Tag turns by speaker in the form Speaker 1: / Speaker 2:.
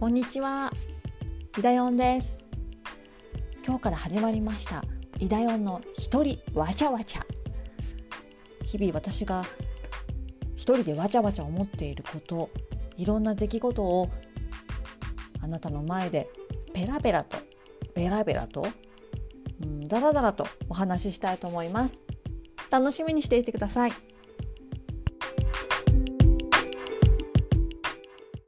Speaker 1: こんにちは。イダヨンです。今日から始まりました。イダヨンの一人わちゃわちゃ。日々私が一人でわちゃわちゃ思っていること、いろんな出来事をあなたの前でペラペラと、ベラベラと、うん、ダラだらとお話ししたいと思います。楽しみにしていてください。